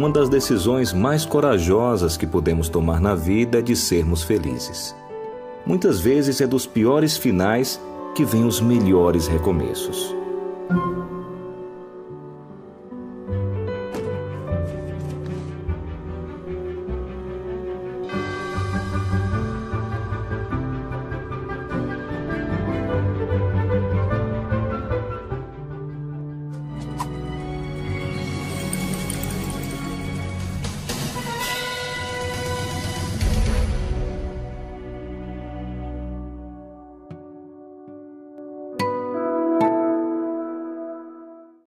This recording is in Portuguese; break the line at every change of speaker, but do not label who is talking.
uma das decisões mais corajosas que podemos tomar na vida é de sermos felizes. Muitas vezes é dos piores finais que vêm os melhores recomeços.